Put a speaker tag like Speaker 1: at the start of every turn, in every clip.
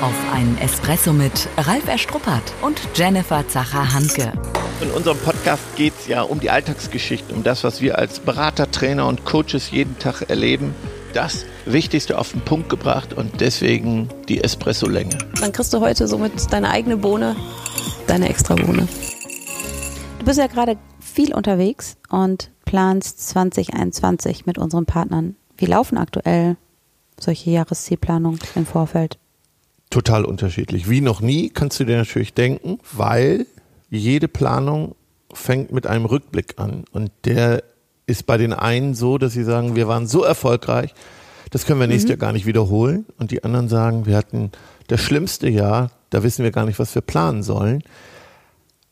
Speaker 1: auf einen Espresso mit Ralf Erstruppert und Jennifer Zacher-Hanke.
Speaker 2: In unserem Podcast geht es ja um die Alltagsgeschichte, um das, was wir als Berater, Trainer und Coaches jeden Tag erleben. Das Wichtigste auf den Punkt gebracht und deswegen die Espresso-Länge.
Speaker 3: Dann kriegst du heute somit deine eigene Bohne, deine extra Bohne. Du bist ja gerade viel unterwegs und planst 2021 mit unseren Partnern. Wie laufen aktuell solche Jahreszielplanungen im Vorfeld?
Speaker 2: Total unterschiedlich. Wie noch nie kannst du dir natürlich denken, weil jede Planung fängt mit einem Rückblick an. Und der ist bei den einen so, dass sie sagen, wir waren so erfolgreich, das können wir nächstes mhm. Jahr gar nicht wiederholen. Und die anderen sagen, wir hatten das schlimmste Jahr, da wissen wir gar nicht, was wir planen sollen.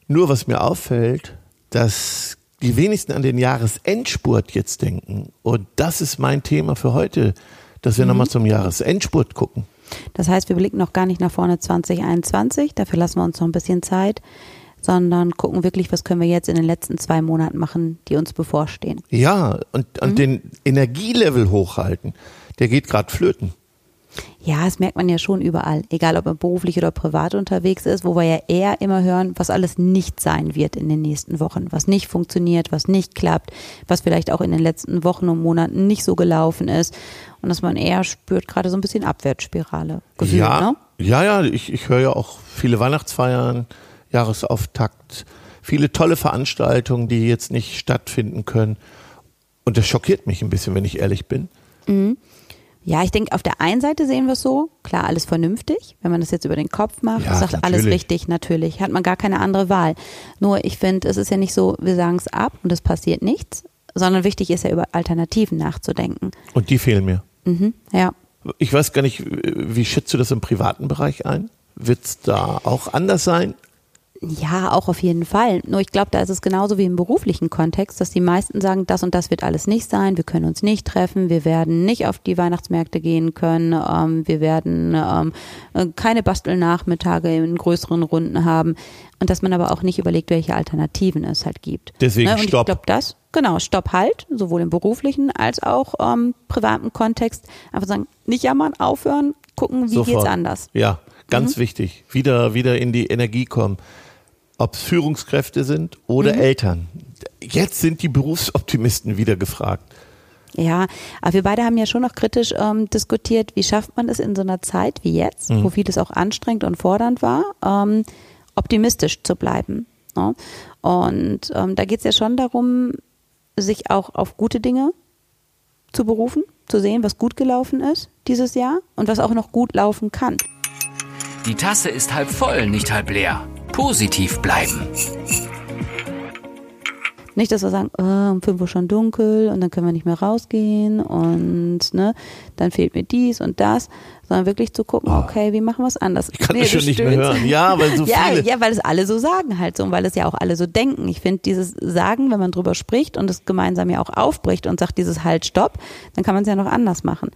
Speaker 2: Nur was mir auffällt, dass die wenigsten an den Jahresendspurt jetzt denken. Und das ist mein Thema für heute, dass wir mhm. nochmal zum Jahresendspurt gucken.
Speaker 3: Das heißt, wir blicken noch gar nicht nach vorne 2021, dafür lassen wir uns noch ein bisschen Zeit, sondern gucken wirklich, was können wir jetzt in den letzten zwei Monaten machen, die uns bevorstehen.
Speaker 2: Ja, und, und mhm. den Energielevel hochhalten, der geht gerade flöten.
Speaker 3: Ja, das merkt man ja schon überall, egal ob man beruflich oder privat unterwegs ist, wo wir ja eher immer hören, was alles nicht sein wird in den nächsten Wochen, was nicht funktioniert, was nicht klappt, was vielleicht auch in den letzten Wochen und Monaten nicht so gelaufen ist und dass man eher spürt, gerade so ein bisschen Abwärtsspirale.
Speaker 2: Gefühlt, ja, ne? ja, ja, ich, ich höre ja auch viele Weihnachtsfeiern, Jahresauftakt, viele tolle Veranstaltungen, die jetzt nicht stattfinden können. Und das schockiert mich ein bisschen, wenn ich ehrlich bin.
Speaker 3: Mhm. Ja, ich denke, auf der einen Seite sehen wir es so, klar, alles vernünftig. Wenn man das jetzt über den Kopf macht, ja, sagt natürlich. alles richtig, natürlich. Hat man gar keine andere Wahl. Nur ich finde, es ist ja nicht so, wir sagen es ab und es passiert nichts, sondern wichtig ist ja über Alternativen nachzudenken.
Speaker 2: Und die fehlen mir.
Speaker 3: Mhm, ja.
Speaker 2: Ich weiß gar nicht, wie schätzt du das im privaten Bereich ein? Wird es da auch anders sein?
Speaker 3: Ja, auch auf jeden Fall. Nur ich glaube, da ist es genauso wie im beruflichen Kontext, dass die meisten sagen, das und das wird alles nicht sein, wir können uns nicht treffen, wir werden nicht auf die Weihnachtsmärkte gehen können, ähm, wir werden ähm, äh, keine Bastelnachmittage in größeren Runden haben. Und dass man aber auch nicht überlegt, welche Alternativen es halt gibt.
Speaker 2: Deswegen
Speaker 3: ne? Und
Speaker 2: Stopp.
Speaker 3: Ich glaube, das, genau, Stopp halt, sowohl im beruflichen als auch ähm, privaten Kontext. Einfach sagen, nicht jammern, aufhören, gucken, wie Sofort. geht's anders.
Speaker 2: Ja, ganz mhm. wichtig. Wieder, wieder in die Energie kommen ob es Führungskräfte sind oder mhm. Eltern. Jetzt sind die Berufsoptimisten wieder gefragt.
Speaker 3: Ja, aber wir beide haben ja schon noch kritisch ähm, diskutiert, wie schafft man es in so einer Zeit wie jetzt, mhm. wo vieles auch anstrengend und fordernd war, ähm, optimistisch zu bleiben. Ne? Und ähm, da geht es ja schon darum, sich auch auf gute Dinge zu berufen, zu sehen, was gut gelaufen ist dieses Jahr und was auch noch gut laufen kann.
Speaker 1: Die Tasse ist halb voll, nicht halb leer positiv bleiben.
Speaker 3: Nicht, dass wir sagen, oh, um 5 Uhr schon dunkel und dann können wir nicht mehr rausgehen und ne, dann fehlt mir dies und das, sondern wirklich zu gucken, oh. okay, wie machen wir es anders?
Speaker 2: Ich kann nee, das schon nicht mehr hören. Ja, weil so
Speaker 3: ja,
Speaker 2: viele.
Speaker 3: Ja, weil es alle so sagen halt so und weil es ja auch alle so denken. Ich finde dieses Sagen, wenn man drüber spricht und es gemeinsam ja auch aufbricht und sagt dieses Halt, Stopp, dann kann man es ja noch anders machen.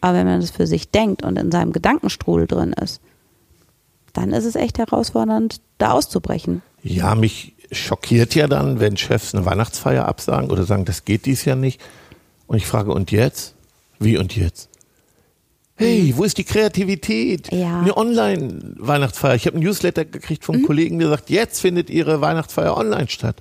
Speaker 3: Aber wenn man das für sich denkt und in seinem Gedankenstrudel drin ist, dann ist es echt herausfordernd, da auszubrechen.
Speaker 2: Ja, mich schockiert ja dann, wenn Chefs eine Weihnachtsfeier absagen oder sagen, das geht dies Jahr nicht. Und ich frage, und jetzt? Wie und jetzt? Hey, wo ist die Kreativität?
Speaker 3: Ja.
Speaker 2: Eine Online-Weihnachtsfeier. Ich habe einen Newsletter gekriegt vom mhm. Kollegen, der sagt, jetzt findet Ihre Weihnachtsfeier online statt.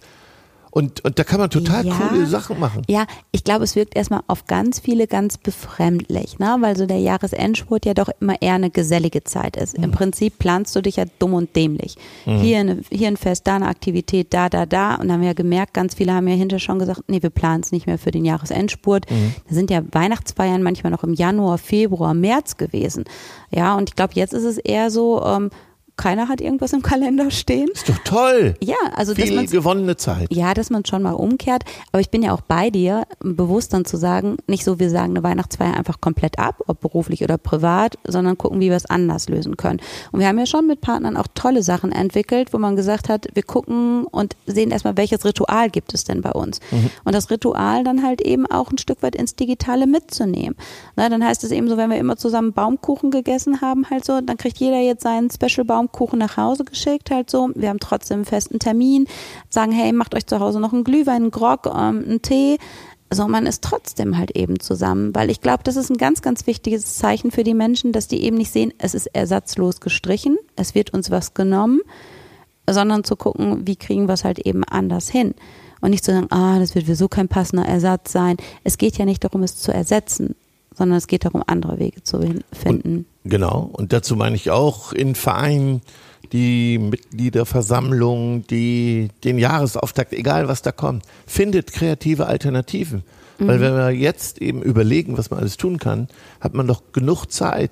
Speaker 2: Und, und da kann man total ja, coole Sachen machen.
Speaker 3: Ja, ich glaube, es wirkt erstmal auf ganz viele ganz befremdlich, ne? weil so der Jahresendspurt ja doch immer eher eine gesellige Zeit ist. Mhm. Im Prinzip planst du dich ja dumm und dämlich. Mhm. Hier, eine, hier ein Fest, da eine Aktivität, da, da, da. Und dann haben wir ja gemerkt, ganz viele haben ja hinterher schon gesagt, nee, wir planen es nicht mehr für den Jahresendspurt. Mhm. Da sind ja Weihnachtsfeiern manchmal noch im Januar, Februar, März gewesen. Ja, und ich glaube, jetzt ist es eher so, ähm, keiner hat irgendwas im Kalender stehen.
Speaker 2: Ist doch toll.
Speaker 3: Ja, also
Speaker 2: viel dass gewonnene Zeit.
Speaker 3: Ja, dass man schon mal umkehrt. Aber ich bin ja auch bei dir, bewusst dann zu sagen, nicht so, wir sagen eine Weihnachtsfeier einfach komplett ab, ob beruflich oder privat, sondern gucken, wie wir es anders lösen können. Und wir haben ja schon mit Partnern auch tolle Sachen entwickelt, wo man gesagt hat, wir gucken und sehen erstmal, welches Ritual gibt es denn bei uns. Mhm. Und das Ritual dann halt eben auch ein Stück weit ins Digitale mitzunehmen. Na, dann heißt es eben so, wenn wir immer zusammen Baumkuchen gegessen haben, halt so, dann kriegt jeder jetzt seinen Special Baum Baumkuchen nach Hause geschickt, halt so. Wir haben trotzdem einen festen Termin, sagen, hey, macht euch zu Hause noch einen Glühwein, einen Grog, ähm, einen Tee. so man ist trotzdem halt eben zusammen, weil ich glaube, das ist ein ganz, ganz wichtiges Zeichen für die Menschen, dass die eben nicht sehen, es ist ersatzlos gestrichen, es wird uns was genommen, sondern zu gucken, wie kriegen wir es halt eben anders hin. Und nicht zu sagen, ah, das wird so kein passender Ersatz sein. Es geht ja nicht darum, es zu ersetzen, sondern es geht darum, andere Wege zu finden.
Speaker 2: Und, genau. Und dazu meine ich auch in Vereinen, die Mitgliederversammlung, die, den Jahresauftakt, egal was da kommt, findet kreative Alternativen. Mhm. Weil wenn wir jetzt eben überlegen, was man alles tun kann, hat man doch genug Zeit,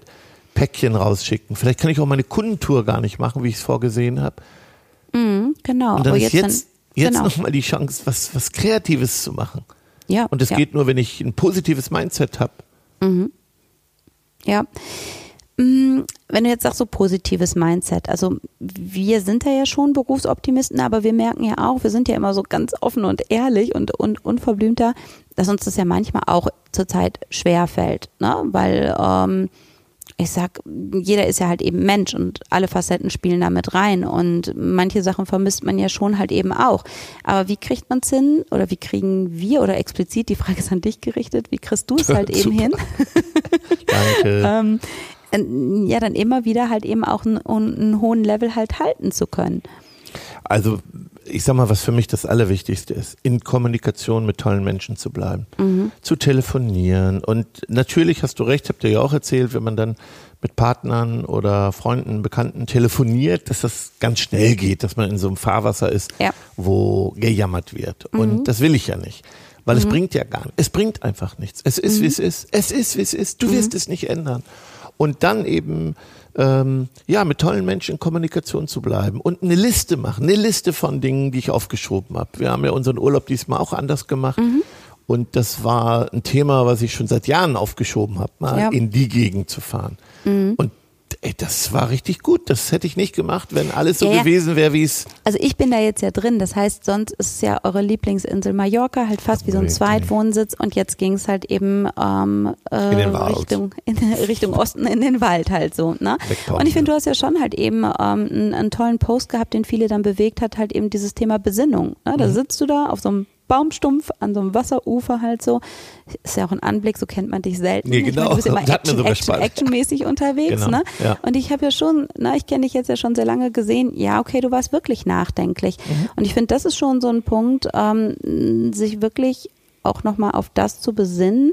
Speaker 2: Päckchen rausschicken. Vielleicht kann ich auch meine Kundentour gar nicht machen, wie ich es vorgesehen habe.
Speaker 3: Mhm, genau.
Speaker 2: Und dann ist jetzt, jetzt genau. nochmal die Chance, was, was Kreatives zu machen. Ja. Und das ja. geht nur, wenn ich ein positives Mindset habe.
Speaker 3: Mhm. Ja. Mm, wenn du jetzt sagst, so positives Mindset, also wir sind ja schon Berufsoptimisten, aber wir merken ja auch, wir sind ja immer so ganz offen und ehrlich und, und unverblümter, dass uns das ja manchmal auch zurzeit schwer fällt, ne? weil ähm, ich sag, jeder ist ja halt eben Mensch und alle Facetten spielen da mit rein und manche Sachen vermisst man ja schon halt eben auch. Aber wie kriegt man es hin oder wie kriegen wir oder explizit, die Frage ist an dich gerichtet, wie kriegst du es halt eben hin?
Speaker 2: Danke.
Speaker 3: ähm, ja dann immer wieder halt eben auch einen, einen hohen Level halt halten zu können.
Speaker 2: Also ich sag mal, was für mich das Allerwichtigste ist, in Kommunikation mit tollen Menschen zu bleiben, mhm. zu telefonieren. Und natürlich hast du recht, habt ihr ja auch erzählt, wenn man dann mit Partnern oder Freunden, Bekannten telefoniert, dass das ganz schnell geht, dass man in so einem Fahrwasser ist, ja. wo gejammert wird. Mhm. Und das will ich ja nicht. Weil mhm. es bringt ja gar nichts. Es bringt einfach nichts. Es ist, wie mhm. es ist. Es ist, wie es ist. Du wirst mhm. es nicht ändern und dann eben ähm, ja mit tollen Menschen in Kommunikation zu bleiben und eine Liste machen, eine Liste von Dingen, die ich aufgeschoben habe. Wir haben ja unseren Urlaub diesmal auch anders gemacht. Mhm. Und das war ein Thema, was ich schon seit Jahren aufgeschoben habe, mal ja. in die Gegend zu fahren. Mhm. Und ey, das war richtig gut. Das hätte ich nicht gemacht, wenn alles so ja, gewesen wäre, wie es.
Speaker 3: Also ich bin da jetzt ja drin. Das heißt, sonst ist ja eure Lieblingsinsel Mallorca halt fast wie so ein Zweitwohnsitz und jetzt ging es halt eben ähm, äh. Richtung, in, Richtung Osten in den Wald halt so. Ne? Und ich finde, du hast ja schon halt eben ähm, einen, einen, tollen Post gehabt, den viele dann bewegt hat, halt eben dieses Thema Besinnung. Ne? Da mhm. sitzt du da auf so einem Baumstumpf an so einem Wasserufer halt so. Ist ja auch ein Anblick, so kennt man dich selten.
Speaker 2: Nee, genau.
Speaker 3: Meine, du bist immer Action, Action, actionmäßig unterwegs, genau. ne? Ja. Und ich habe ja schon, na, ich kenne dich jetzt ja schon sehr lange gesehen, ja, okay, du warst wirklich nachdenklich. Mhm. Und ich finde, das ist schon so ein Punkt, ähm, sich wirklich auch nochmal auf das zu besinnen,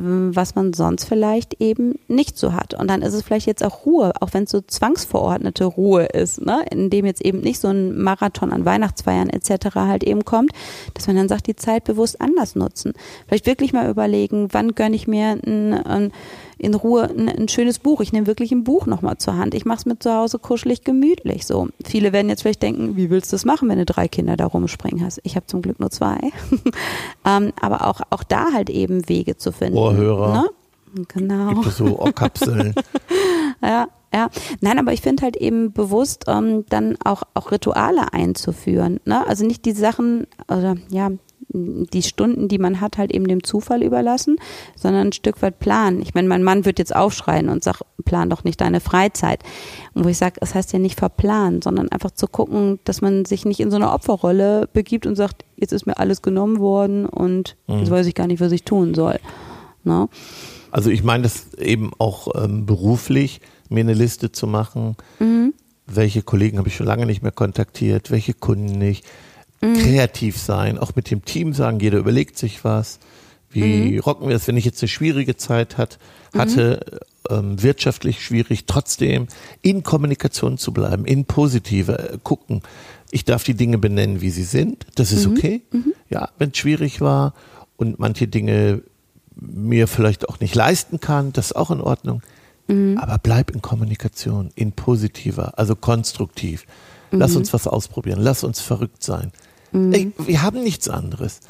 Speaker 3: was man sonst vielleicht eben nicht so hat. Und dann ist es vielleicht jetzt auch Ruhe, auch wenn es so zwangsverordnete Ruhe ist, ne? in dem jetzt eben nicht so ein Marathon an Weihnachtsfeiern etc. halt eben kommt, dass man dann sagt, die Zeit bewusst anders nutzen. Vielleicht wirklich mal überlegen, wann gönne ich mir ein, ein in Ruhe ein, ein schönes Buch. Ich nehme wirklich ein Buch nochmal zur Hand. Ich mache es mir zu Hause kuschelig, gemütlich. So. Viele werden jetzt vielleicht denken, wie willst du das machen, wenn du drei Kinder da rumspringen hast? Ich habe zum Glück nur zwei. ähm, aber auch, auch da halt eben Wege zu finden.
Speaker 2: Ohrhörer. Ne?
Speaker 3: Genau.
Speaker 2: Gibt es so Ohrkapseln.
Speaker 3: ja, ja. Nein, aber ich finde halt eben bewusst, ähm, dann auch, auch Rituale einzuführen. Ne? Also nicht die Sachen, oder ja, die Stunden, die man hat, halt eben dem Zufall überlassen, sondern ein Stück weit planen. Ich meine, mein Mann wird jetzt aufschreien und sagt, plan doch nicht deine Freizeit. Und wo ich sage, das heißt ja nicht verplanen, sondern einfach zu gucken, dass man sich nicht in so eine Opferrolle begibt und sagt, jetzt ist mir alles genommen worden und mhm. jetzt weiß ich gar nicht, was ich tun soll. Ne?
Speaker 2: Also ich meine das eben auch ähm, beruflich, mir eine Liste zu machen, mhm. welche Kollegen habe ich schon lange nicht mehr kontaktiert, welche Kunden nicht mhm. kreativ sein, auch mit dem Team sagen, jeder überlegt sich was. Wie mhm. rocken wir es, wenn ich jetzt eine schwierige Zeit hat, hatte, mhm. ähm, wirtschaftlich schwierig, trotzdem in Kommunikation zu bleiben, in positive äh, gucken. Ich darf die Dinge benennen, wie sie sind. Das ist mhm. okay. Mhm. Ja, wenn es schwierig war und manche Dinge mir vielleicht auch nicht leisten kann, das ist auch in Ordnung. Mhm. Aber bleib in Kommunikation, in positiver, also konstruktiv. Lass uns was ausprobieren, lass uns verrückt sein. Mhm. Ey, wir haben nichts anderes.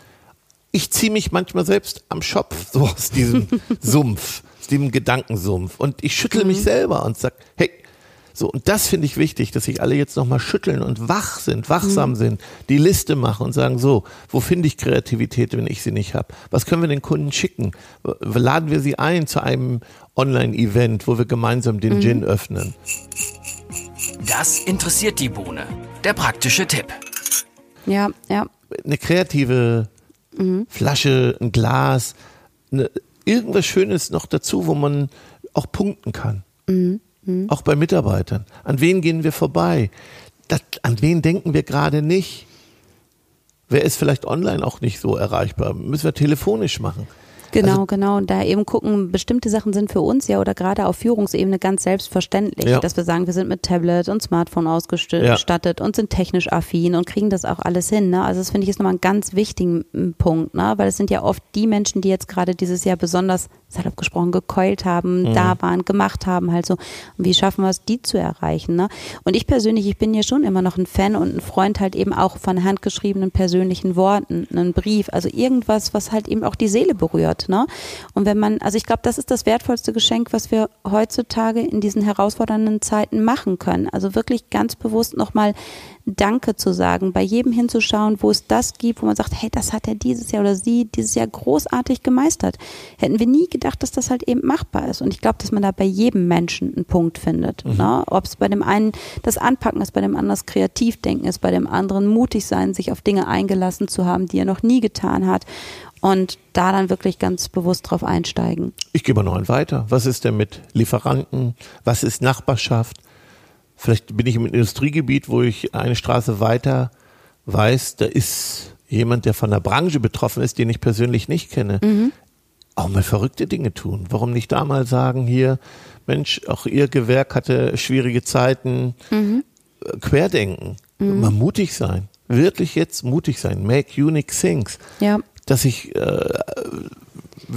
Speaker 2: Ich ziehe mich manchmal selbst am Schopf so aus diesem Sumpf, aus diesem Gedankensumpf und ich schüttel mhm. mich selber und sag, hey, so, und das finde ich wichtig, dass sich alle jetzt nochmal schütteln und wach sind, wachsam mhm. sind, die Liste machen und sagen, so, wo finde ich Kreativität, wenn ich sie nicht habe? Was können wir den Kunden schicken? Laden wir sie ein zu einem Online-Event, wo wir gemeinsam den mhm. Gin öffnen?
Speaker 1: Das interessiert die Bohne. Der praktische Tipp.
Speaker 3: Ja, ja.
Speaker 2: Eine kreative Flasche, ein Glas, ne, irgendwas Schönes noch dazu, wo man auch punkten kann. Auch bei Mitarbeitern. An wen gehen wir vorbei? Das, an wen denken wir gerade nicht? Wer ist vielleicht online auch nicht so erreichbar? Müssen wir telefonisch machen.
Speaker 3: Genau,
Speaker 2: Also-
Speaker 3: genau. Und da eben gucken, bestimmte Sachen sind für uns ja oder gerade auf Führungsebene ganz selbstverständlich,
Speaker 2: Ja.
Speaker 3: dass wir sagen, wir sind mit Tablet und Smartphone ausgestattet und sind technisch affin und kriegen das auch alles hin. Ne? Also das finde ich ist nochmal einen ganz wichtigen Punkt, ne? weil es sind ja oft die Menschen, die jetzt gerade dieses Jahr besonders, salopp gesprochen, gekeult haben,
Speaker 2: Mhm.
Speaker 3: da waren, gemacht haben, halt so. Und wie schaffen wir es, die zu erreichen? Ne? Und ich persönlich, ich bin ja schon immer noch ein Fan und ein Freund halt eben auch von handgeschriebenen persönlichen Worten, einen Brief, also irgendwas, was halt eben auch die Seele berührt. Ne? Und wenn man, also ich glaube, das ist das wertvollste Geschenk, was wir heutzutage in diesen herausfordernden Zeiten machen können. Also wirklich ganz bewusst nochmal Danke zu sagen, bei jedem hinzuschauen, wo es das gibt, wo man sagt, hey, das hat er dieses Jahr oder sie dieses Jahr großartig gemeistert. Hätten wir nie gedacht, dass das halt eben machbar ist. Und ich glaube, dass man da bei jedem Menschen einen Punkt findet. Ne? Ob es bei dem einen das Anpacken ist, bei dem anderen das Kreativdenken ist, bei dem anderen mutig sein, sich auf Dinge eingelassen zu haben, die er noch nie getan hat. Und da dann wirklich ganz bewusst drauf einsteigen.
Speaker 2: Ich gehe mal noch einen weiter. Was ist denn mit Lieferanten? Was ist Nachbarschaft? Vielleicht bin ich im Industriegebiet, wo ich eine Straße weiter weiß, da ist jemand, der von der Branche betroffen ist, den ich persönlich nicht kenne. Auch mal verrückte Dinge tun. Warum nicht da mal sagen, hier, Mensch, auch Ihr Gewerk hatte schwierige Zeiten. Äh, Querdenken. Mal mutig sein. Wirklich jetzt mutig sein. Make unique things
Speaker 3: Ja.
Speaker 2: dass ich äh,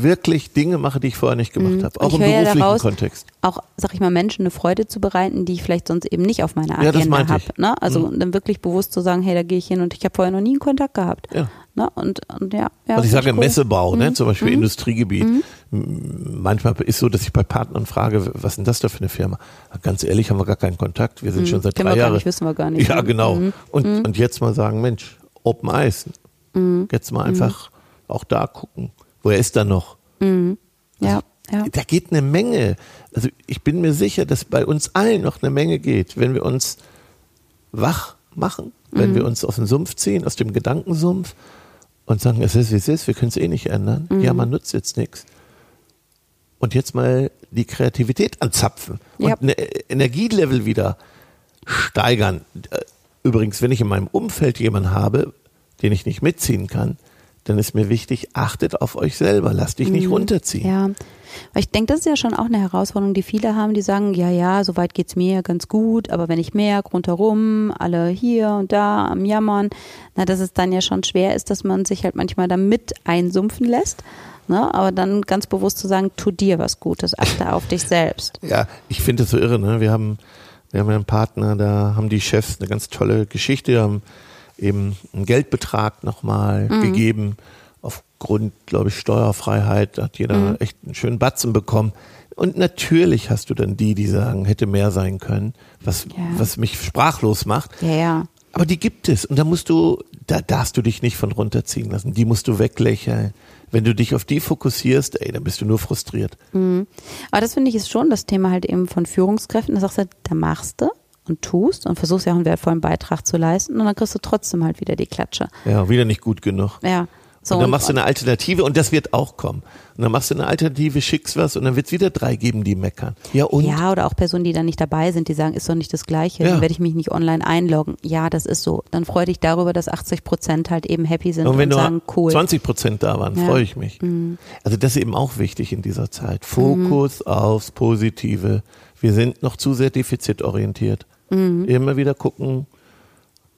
Speaker 2: wirklich Dinge mache, die ich vorher nicht gemacht habe. Auch
Speaker 3: Mhm. ich
Speaker 2: im
Speaker 3: höre ja
Speaker 2: beruflichen
Speaker 3: daraus,
Speaker 2: Kontext.
Speaker 3: auch, sag ich mal, Menschen eine Freude zu bereiten, die ich vielleicht sonst eben nicht auf meiner
Speaker 2: Ja,
Speaker 3: Agenda
Speaker 2: meinte
Speaker 3: habe.
Speaker 2: Mhm.
Speaker 3: Ne? Also dann wirklich bewusst zu sagen, hey, da gehe ich hin und ich habe vorher noch nie einen Kontakt gehabt.
Speaker 2: Ja.
Speaker 3: Ne? Und, und ja, ja.
Speaker 2: Also ich sage
Speaker 3: cool.
Speaker 2: Messebau, ne,
Speaker 3: Mhm.
Speaker 2: zum Beispiel Industriegebiet. M- Manchmal ist so, dass ich bei Partnern frage, was ist denn das da für eine Firma? Ganz ehrlich, haben wir gar keinen Kontakt. Wir sind schon seit
Speaker 3: Kennen
Speaker 2: drei Jahren.
Speaker 3: nicht, wissen wir gar nicht.
Speaker 2: Ja,
Speaker 3: Mhm.
Speaker 2: genau. Und, und jetzt mal sagen, Mensch, Open Eyes.
Speaker 3: Mhm.
Speaker 2: Jetzt mal einfach auch da gucken. Woher ist er noch?
Speaker 3: Ja, ja.
Speaker 2: Da geht eine Menge. Also ich bin mir sicher, dass bei uns allen noch eine Menge geht, wenn wir uns wach machen, wenn
Speaker 3: Mhm.
Speaker 2: wir uns aus dem Sumpf ziehen, aus dem Gedankensumpf und sagen, es ist wie es ist, wir können es eh nicht ändern.
Speaker 3: Mhm.
Speaker 2: Ja, man nutzt jetzt nichts. Und jetzt mal die Kreativität anzapfen und
Speaker 3: Ja.
Speaker 2: ein Energielevel wieder steigern. Äh, Übrigens, wenn ich in meinem Umfeld jemanden habe, den ich nicht mitziehen kann, dann ist mir wichtig, achtet auf euch selber, lasst dich nicht runterziehen.
Speaker 3: Mhm. Ja, weil ich denke, das ist ja schon auch eine Herausforderung, die viele haben, die sagen, ja, ja, soweit geht's mir ganz gut, aber wenn ich merke, rundherum, alle hier und da am Jammern, na, dass es dann ja schon schwer ist, dass man sich halt manchmal da mit einsumpfen lässt. Ne? Aber dann ganz bewusst zu sagen, tu dir was Gutes, achte auf dich selbst.
Speaker 2: Ja, ich finde das so irre. Ne? Wir haben, wir haben ja einen Partner, da haben die Chefs eine ganz tolle Geschichte, haben eben einen Geldbetrag nochmal gegeben. Aufgrund, glaube ich, Steuerfreiheit hat jeder echt einen schönen Batzen bekommen. Und natürlich hast du dann die, die sagen, hätte mehr sein können, was,
Speaker 3: Ja.
Speaker 2: was mich sprachlos macht.
Speaker 3: Ja, ja.
Speaker 2: Aber die gibt es. Und da musst du, da darfst du dich nicht von runterziehen lassen. Die musst du weglächeln. Wenn du dich auf die fokussierst, ey, dann bist du nur frustriert.
Speaker 3: Aber das finde ich ist schon das Thema halt eben von Führungskräften. Da sagst du, da machst du und tust und versuchst ja auch einen wertvollen Beitrag zu leisten und dann kriegst du trotzdem halt wieder die Klatsche.
Speaker 2: Ja, wieder nicht gut genug.
Speaker 3: Ja. So,
Speaker 2: und dann machst du eine Alternative und das wird auch kommen. Und dann machst du eine Alternative, schickst was und dann wird es wieder drei geben, die meckern. Ja und?
Speaker 3: Ja, oder auch Personen, die dann nicht dabei sind, die sagen, ist doch nicht das Gleiche,
Speaker 2: Ja.
Speaker 3: dann werde ich mich nicht online einloggen. Ja, das ist so. Dann freu dich darüber, dass 80 Prozent halt eben happy sind
Speaker 2: Und
Speaker 3: und,
Speaker 2: wenn nur
Speaker 3: sagen, cool.
Speaker 2: 20 Prozent da waren,
Speaker 3: Ja. Mhm.
Speaker 2: freue ich mich. Also das ist eben auch wichtig in dieser Zeit. Fokus aufs Positive. Wir sind noch zu sehr defizitorientiert.
Speaker 3: Mhm.
Speaker 2: Immer wieder gucken.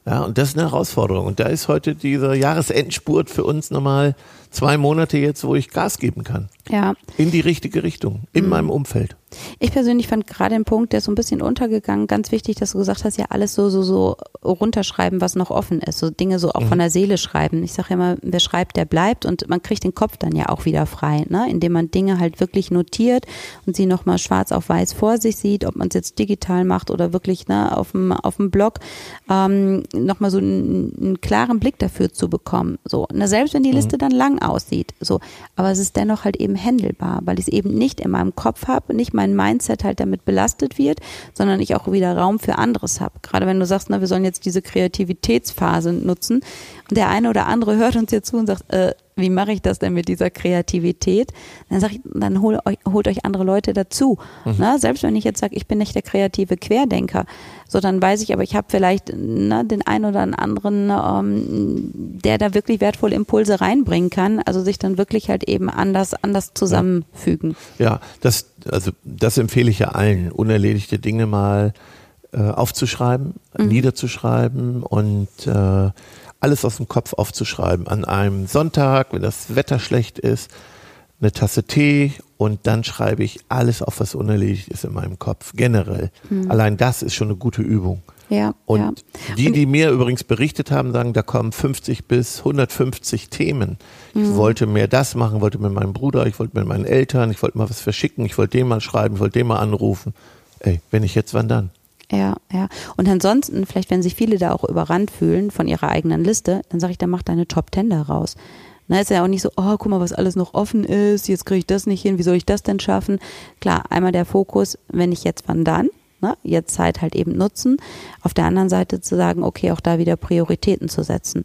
Speaker 2: Ja, und das ist eine Herausforderung. Und da ist heute dieser Jahresendspurt für uns nochmal zwei Monate jetzt, wo ich Gas geben kann.
Speaker 3: Ja,
Speaker 2: In die richtige Richtung. In
Speaker 3: Mhm.
Speaker 2: meinem Umfeld.
Speaker 3: ich persönlich fand gerade den Punkt, der ist so ein bisschen untergegangen, ganz wichtig, dass du gesagt hast, ja alles so, so, so runterschreiben, was noch offen ist. So Dinge so auch
Speaker 2: Mhm.
Speaker 3: von der Seele schreiben. Ich sage immer, wer schreibt, der bleibt und man kriegt den Kopf dann ja auch wieder frei, ne? indem man Dinge halt wirklich notiert und sie nochmal schwarz auf weiß vor sich sieht, ob man es jetzt digital macht oder wirklich ne, auf dem auf dem Blog, ähm, nochmal so einen, einen klaren Blick dafür zu bekommen. So, ne, selbst wenn die Liste dann lang aussieht, so, aber es ist dennoch halt eben händelbar, weil ich es eben nicht in meinem Kopf habe, nicht mein Mindset halt damit belastet wird, sondern ich auch wieder Raum für anderes habe. Gerade wenn du sagst, na, wir sollen jetzt diese Kreativitätsphase nutzen. Und der eine oder andere hört uns jetzt zu und sagt, äh, wie mache ich das denn mit dieser Kreativität? Dann sage ich, dann hol euch, holt euch andere Leute dazu. Mhm. Na, selbst wenn ich jetzt sage, ich bin nicht der kreative Querdenker, so dann weiß ich, aber ich habe vielleicht na, den einen oder anderen, ähm, der da wirklich wertvolle Impulse reinbringen kann, also sich dann wirklich halt eben anders, anders zusammenfügen.
Speaker 2: Ja, ja das, also das empfehle ich ja allen, unerledigte Dinge mal äh, aufzuschreiben, mhm. niederzuschreiben und äh, alles aus dem Kopf aufzuschreiben. An einem Sonntag, wenn das Wetter schlecht ist, eine Tasse Tee und dann schreibe ich alles auf, was unerledigt ist in meinem Kopf. Generell. Mhm. Allein das ist schon eine gute Übung.
Speaker 3: Ja,
Speaker 2: und
Speaker 3: ja.
Speaker 2: die, die mir übrigens berichtet haben, sagen, da kommen 50 bis 150 Themen. Ich mhm. wollte mehr das machen, wollte mit meinem Bruder, ich wollte mit meinen Eltern, ich wollte mal was verschicken, ich wollte den mal schreiben, ich wollte den mal anrufen. Ey, wenn ich jetzt, wann dann?
Speaker 3: Ja, ja. Und ansonsten, vielleicht wenn sich viele da auch überrannt fühlen von ihrer eigenen Liste, dann sage ich, dann mach deine Top Ten da raus. Na, ist ja auch nicht so, oh, guck mal, was alles noch offen ist, jetzt kriege ich das nicht hin, wie soll ich das denn schaffen? Klar, einmal der Fokus, wenn ich jetzt, wann dann? Ne? Jetzt Zeit halt eben nutzen. Auf der anderen Seite zu sagen, okay, auch da wieder Prioritäten zu setzen.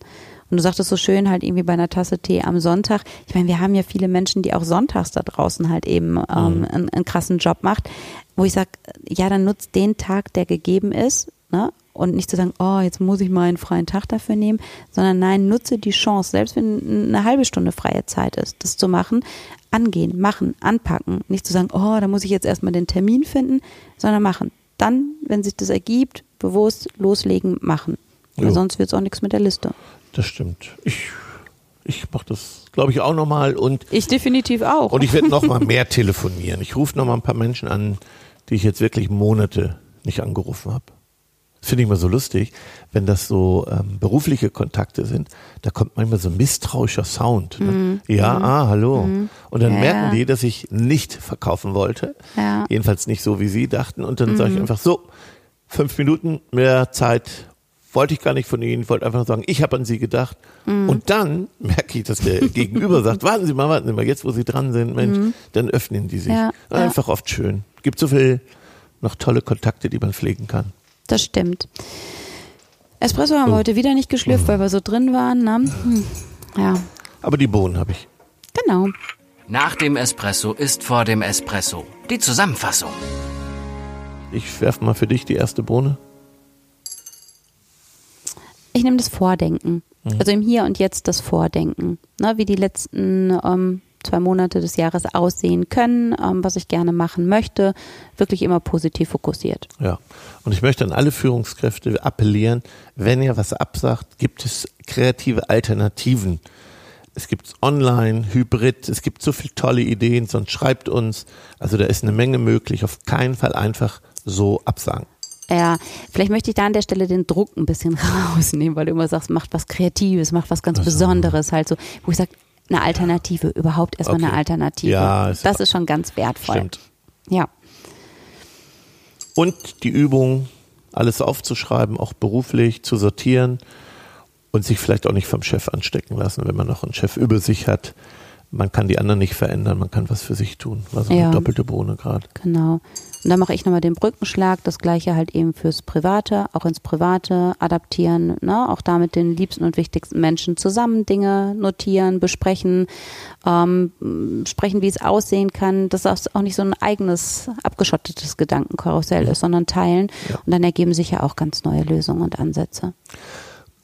Speaker 3: Und du sagtest so schön halt irgendwie bei einer Tasse Tee am Sonntag. Ich meine, wir haben ja viele Menschen, die auch sonntags da draußen halt eben ähm, mhm. einen, einen krassen Job macht, wo ich sage, ja, dann nutzt den Tag, der gegeben ist, ne? Und nicht zu sagen, oh, jetzt muss ich mal einen freien Tag dafür nehmen, sondern nein, nutze die Chance, selbst wenn eine halbe Stunde freie Zeit ist, das zu machen, angehen, machen, anpacken. Nicht zu sagen, oh, da muss ich jetzt erstmal den Termin finden, sondern machen. Dann, wenn sich das ergibt, bewusst loslegen, machen. Weil sonst wird es auch nichts mit der Liste.
Speaker 2: Das stimmt. Ich, ich mache das, glaube ich, auch nochmal. Und
Speaker 3: ich definitiv auch.
Speaker 2: Und ich werde nochmal mehr telefonieren. Ich rufe nochmal ein paar Menschen an, die ich jetzt wirklich Monate nicht angerufen habe. Das finde ich immer so lustig, wenn das so ähm, berufliche Kontakte sind, da kommt manchmal so ein misstrauischer Sound. Ne? Mm. Ja, mm. ah, hallo. Mm. Und dann ja, merken die, dass ich nicht verkaufen wollte. Ja. Jedenfalls nicht so, wie sie dachten. Und dann sage ich mhm. einfach so, fünf Minuten mehr Zeit wollte ich gar nicht von Ihnen, wollte einfach nur sagen, ich habe an Sie gedacht. Mhm. Und dann merke ich, dass der Gegenüber sagt, warten Sie mal, warten Sie mal, jetzt wo Sie dran sind, Mensch, mhm. dann öffnen die sich. Ja, einfach ja. oft schön. Gibt so viel noch tolle Kontakte, die man pflegen kann.
Speaker 3: Das stimmt. Espresso haben wir oh. heute wieder nicht geschlürft, mhm. weil wir so drin waren. Ne? Hm. Ja.
Speaker 2: Aber die Bohnen habe ich.
Speaker 3: Genau.
Speaker 1: Nach dem Espresso ist vor dem Espresso. Die Zusammenfassung.
Speaker 2: Ich werfe mal für dich die erste Bohne.
Speaker 3: Ich nehme das Vordenken. Mhm. Also im Hier und Jetzt das Vordenken. Ne, wie die letzten ähm, zwei Monate des Jahres aussehen können, ähm, was ich gerne machen möchte. Wirklich immer positiv fokussiert.
Speaker 2: Ja. Und ich möchte an alle Führungskräfte appellieren, wenn ihr was absagt, gibt es kreative Alternativen. Es gibt online, Hybrid, es gibt so viele tolle Ideen, sonst schreibt uns. Also da ist eine Menge möglich. Auf keinen Fall einfach so absagen.
Speaker 3: Ja, vielleicht möchte ich da an der Stelle den Druck ein bisschen rausnehmen, weil du immer sagst, macht was Kreatives, macht was ganz. Besonderes, halt so, wo ich sage, eine Alternative, überhaupt erstmal okay. eine Alternative. Ja, ist das ist schon ganz wertvoll. Stimmt. Ja.
Speaker 2: Und die Übung, alles aufzuschreiben, auch beruflich zu sortieren und sich vielleicht auch nicht vom Chef anstecken lassen, wenn man noch einen Chef über sich hat man kann die anderen nicht verändern, man kann was für sich tun. War so ja. eine doppelte Bohne gerade.
Speaker 3: Genau. Und dann mache ich nochmal den Brückenschlag, das gleiche halt eben fürs Private, auch ins Private adaptieren, ne? auch da mit den liebsten und wichtigsten Menschen zusammen Dinge notieren, besprechen, ähm, sprechen, wie es aussehen kann, dass das auch nicht so ein eigenes, abgeschottetes Gedankenkarussell ist, sondern teilen. Ja. Und dann ergeben sich ja auch ganz neue Lösungen und Ansätze.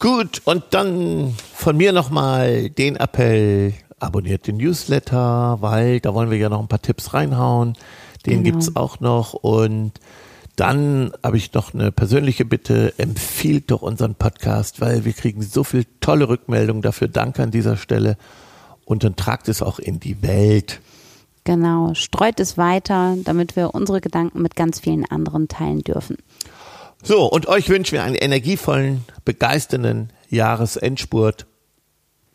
Speaker 2: Gut, und dann von mir nochmal den Appell, abonniert den Newsletter, weil da wollen wir ja noch ein paar Tipps reinhauen. Den genau. gibt's auch noch und dann habe ich noch eine persönliche Bitte, empfiehlt doch unseren Podcast, weil wir kriegen so viel tolle Rückmeldungen dafür. Danke an dieser Stelle. Und dann tragt es auch in die Welt.
Speaker 3: Genau, streut es weiter, damit wir unsere Gedanken mit ganz vielen anderen teilen dürfen.
Speaker 2: So, und euch wünschen wir einen energievollen, begeisternden Jahresendspurt.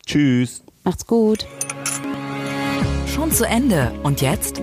Speaker 2: Tschüss.
Speaker 3: Macht's gut.
Speaker 4: Schon zu Ende. Und jetzt?